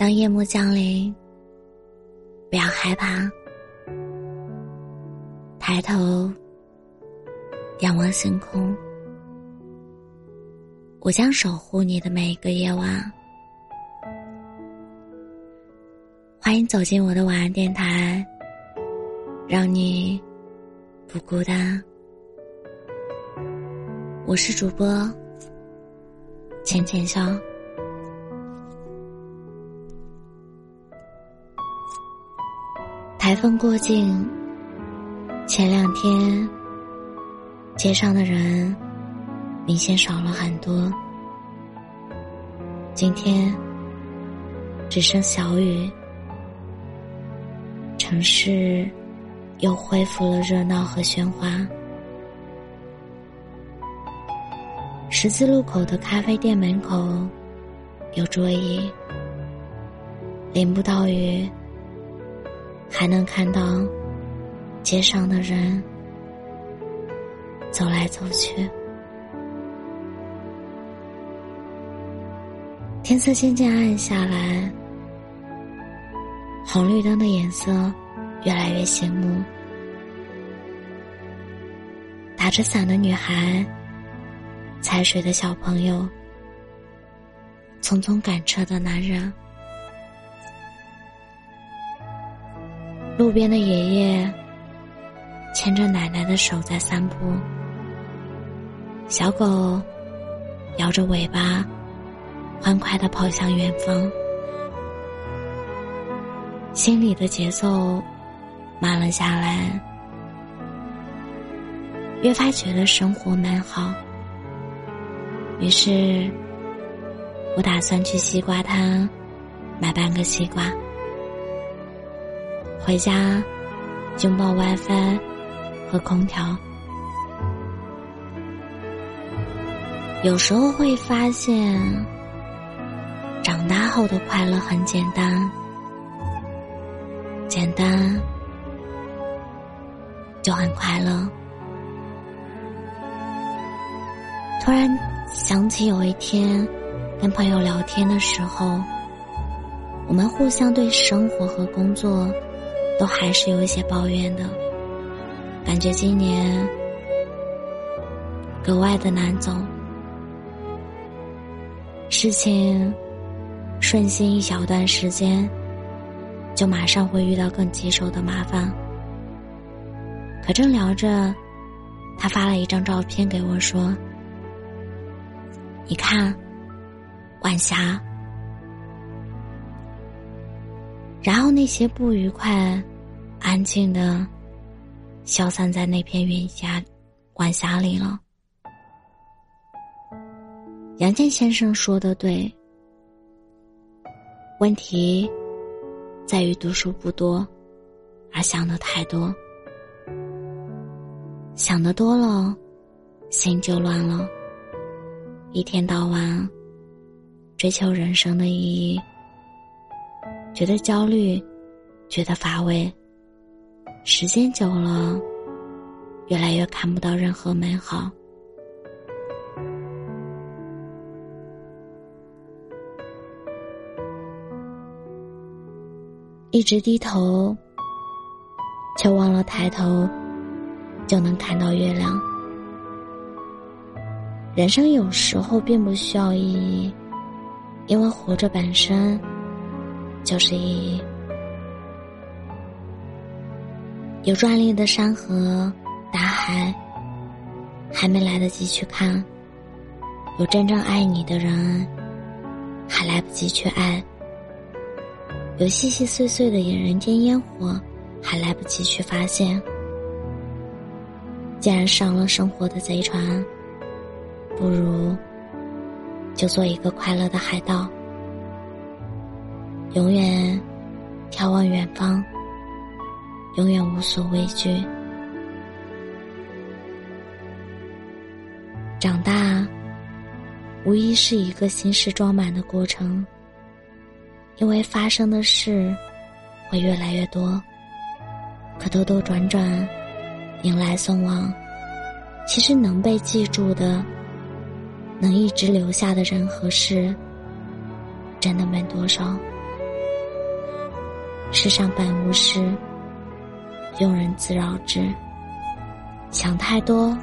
当夜幕降临，不要害怕，抬头仰望星空，我将守护你的每一个夜晚。欢迎走进我的晚安电台，让你不孤单。我是主播浅浅笑。台风过境，前两天街上的人明显少了很多。今天只剩小雨，城市又恢复了热闹和喧哗。十字路口的咖啡店门口有桌椅，淋不到雨。还能看到街上的人走来走去，天色渐渐暗下来，红绿灯的颜色越来越醒目。打着伞的女孩，踩水的小朋友，匆匆赶车的男人。路边的爷爷牵着奶奶的手在散步，小狗摇着尾巴，欢快的跑向远方，心里的节奏慢了下来，越发觉得生活美好。于是，我打算去西瓜摊买半个西瓜。回家，拥抱 WiFi 和空调。有时候会发现，长大后的快乐很简单，简单就很快乐。突然想起有一天跟朋友聊天的时候，我们互相对生活和工作。都还是有一些抱怨的，感觉今年格外的难走。事情顺心一小段时间，就马上会遇到更棘手的麻烦。可正聊着，他发了一张照片给我，说：“你看，晚霞。”然后那些不愉快。安静的消散在那片云霞、晚霞里了。杨健先生说的对，问题在于读书不多，而想的太多。想的多了，心就乱了。一天到晚追求人生的意义，觉得焦虑，觉得乏味。时间久了，越来越看不到任何美好。一直低头，却忘了抬头，就能看到月亮。人生有时候并不需要意义，因为活着本身就是意义。有壮丽的山河、大海，还没来得及去看；有真正爱你的人，还来不及去爱；有细细碎碎的人间烟火，还来不及去发现。既然上了生活的贼船，不如就做一个快乐的海盗，永远眺望远方。永远无所畏惧。长大，无疑是一个心事装满的过程。因为发生的事会越来越多，可兜兜转转，迎来送往，其实能被记住的，能一直留下的人和事，真的没多少。世上本无事，庸人自扰之。想太多，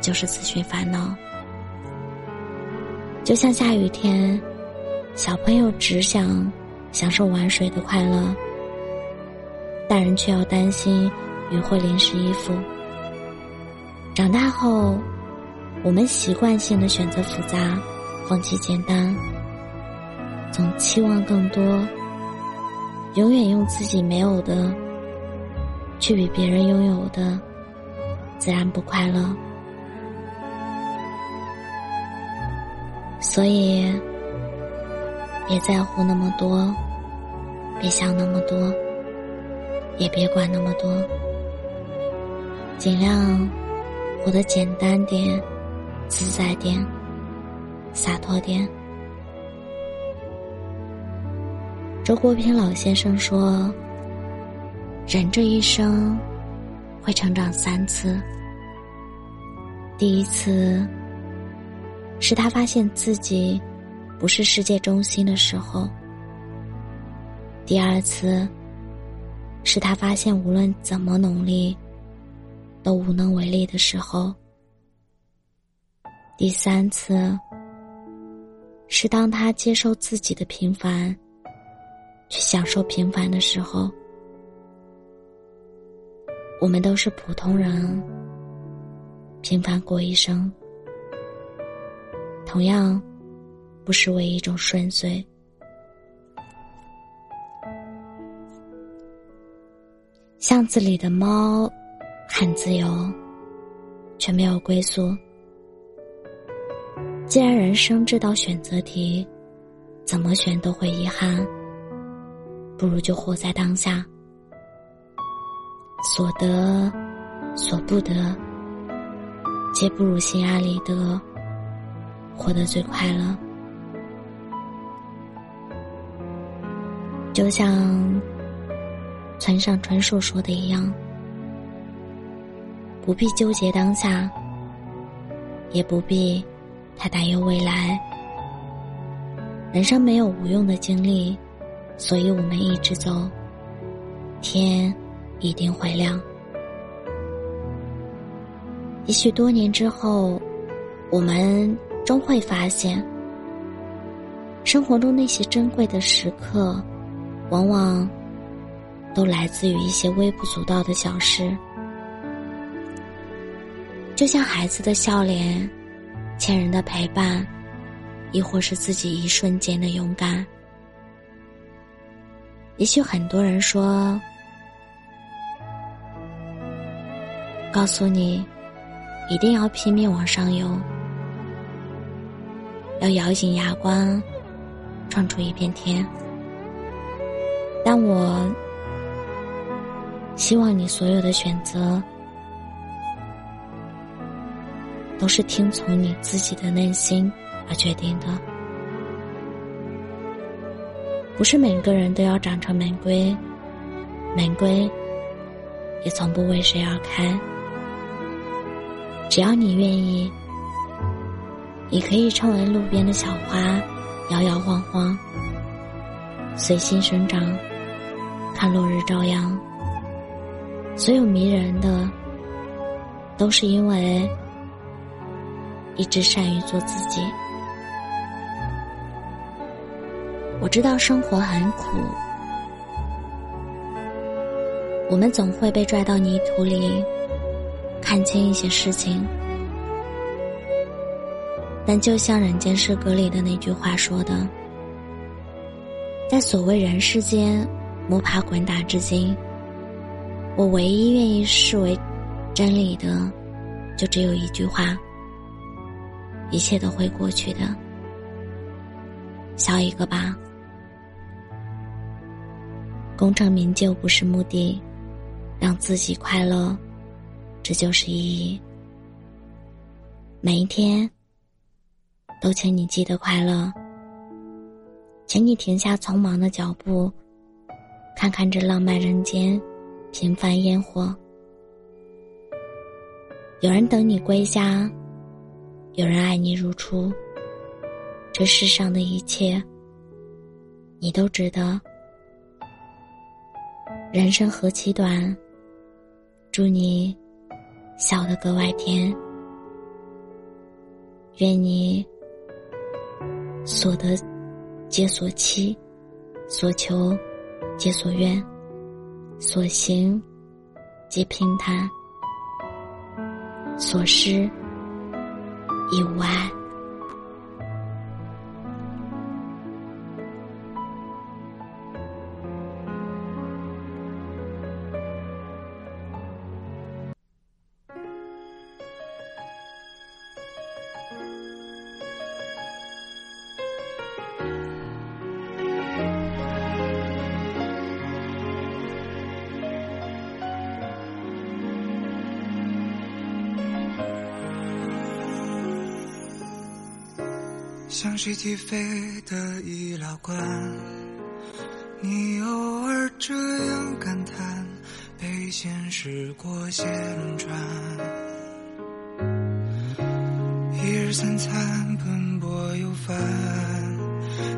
就是自寻烦恼。就像下雨天，小朋友只想享受玩水的快乐，大人却要担心雨会淋湿衣服。长大后，我们习惯性的选择复杂，放弃简单，总期望更多，永远用自己没有的。去比别人拥有的，自然不快乐。所以，别在乎那么多，别想那么多，也别管那么多，尽量活得简单点、自在点、洒脱点。周国平老先生说。人这一生会成长三次。第一次是他发现自己不是世界中心的时候；第二次是他发现无论怎么努力都无能为力的时候；第三次是当他接受自己的平凡，去享受平凡的时候。我们都是普通人，平凡过一生，同样不失为一种顺遂。巷子里的猫很自由，却没有归宿。既然人生这道选择题，怎么选都会遗憾，不如就活在当下。所得，所不得，皆不如心安理得，活得最快乐。就像村上春树说的一样，不必纠结当下，也不必太担忧未来。人生没有无用的经历，所以我们一直走，天。一定会亮。也许多年之后，我们终会发现，生活中那些珍贵的时刻，往往都来自于一些微不足道的小事，就像孩子的笑脸、亲人的陪伴，亦或是自己一瞬间的勇敢。也许很多人说。告诉你，一定要拼命往上游，要咬紧牙关，闯出一片天。但我希望你所有的选择，都是听从你自己的内心而决定的。不是每个人都要长成玫瑰，玫瑰也从不为谁而开。只要你愿意，你可以成为路边的小花，摇摇晃晃，随心生长，看落日朝阳。所有迷人的，都是因为一直善于做自己。我知道生活很苦，我们总会被拽到泥土里。看清一些事情，但就像《人间失格》里的那句话说的，在所谓人世间摸爬滚打至今，我唯一愿意视为真理的，就只有一句话：一切都会过去的。笑一个吧，功成名就不是目的，让自己快乐。这就是意义。每一天，都请你记得快乐。请你停下匆忙的脚步，看看这浪漫人间，平凡烟火。有人等你归家，有人爱你如初。这世上的一切，你都值得。人生何其短，祝你笑得格外甜。愿你所得皆所期，所求皆所愿，所行皆平坦，所失已无碍。像谁起飞的医疗馆，你偶尔这样感叹，被现实裹挟轮转。一日三餐奔波又烦，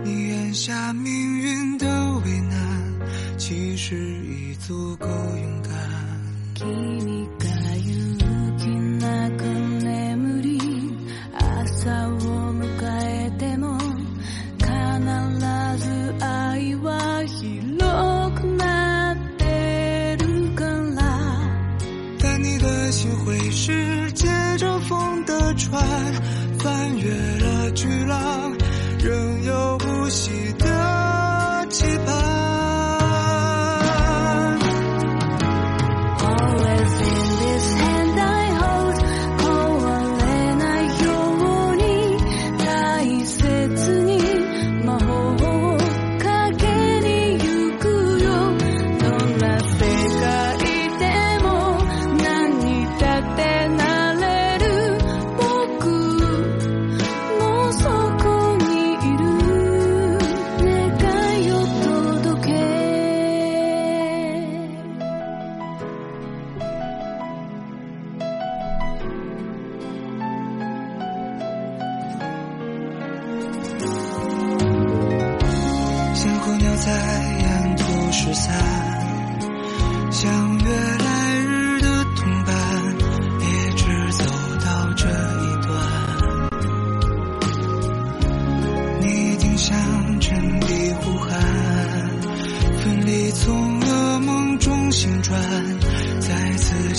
你眼下命运的为难，其实已足够勇敢。散，像约来日的同伴，一直走到这一段。你听向真的呼喊，奋力从噩梦中醒转，再次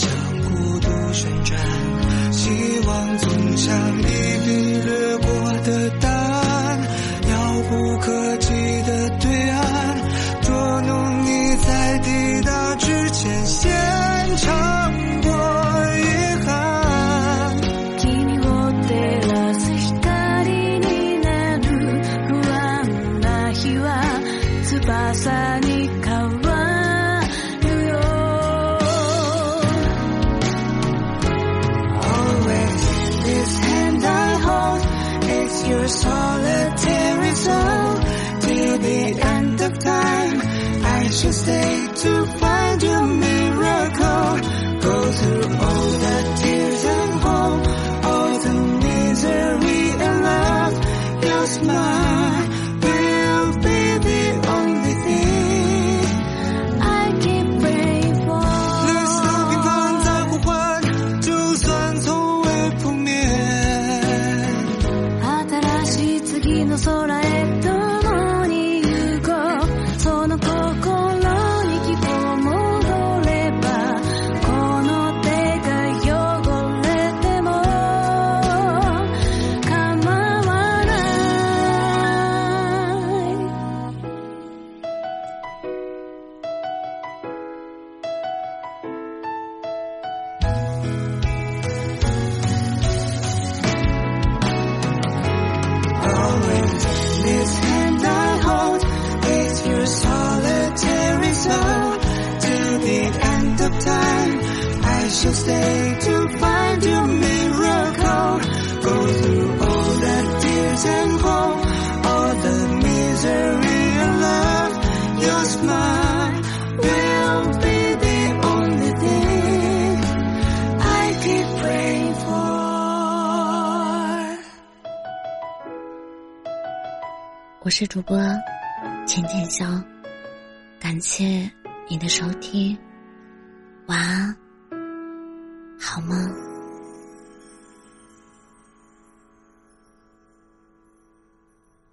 shall stay to find your miracle. Go through all the tears and hope, all the misery and love. Your smile will be the only thing I keep praying for. 我是主播浅浅笑，感谢你的收听，晚安，好吗？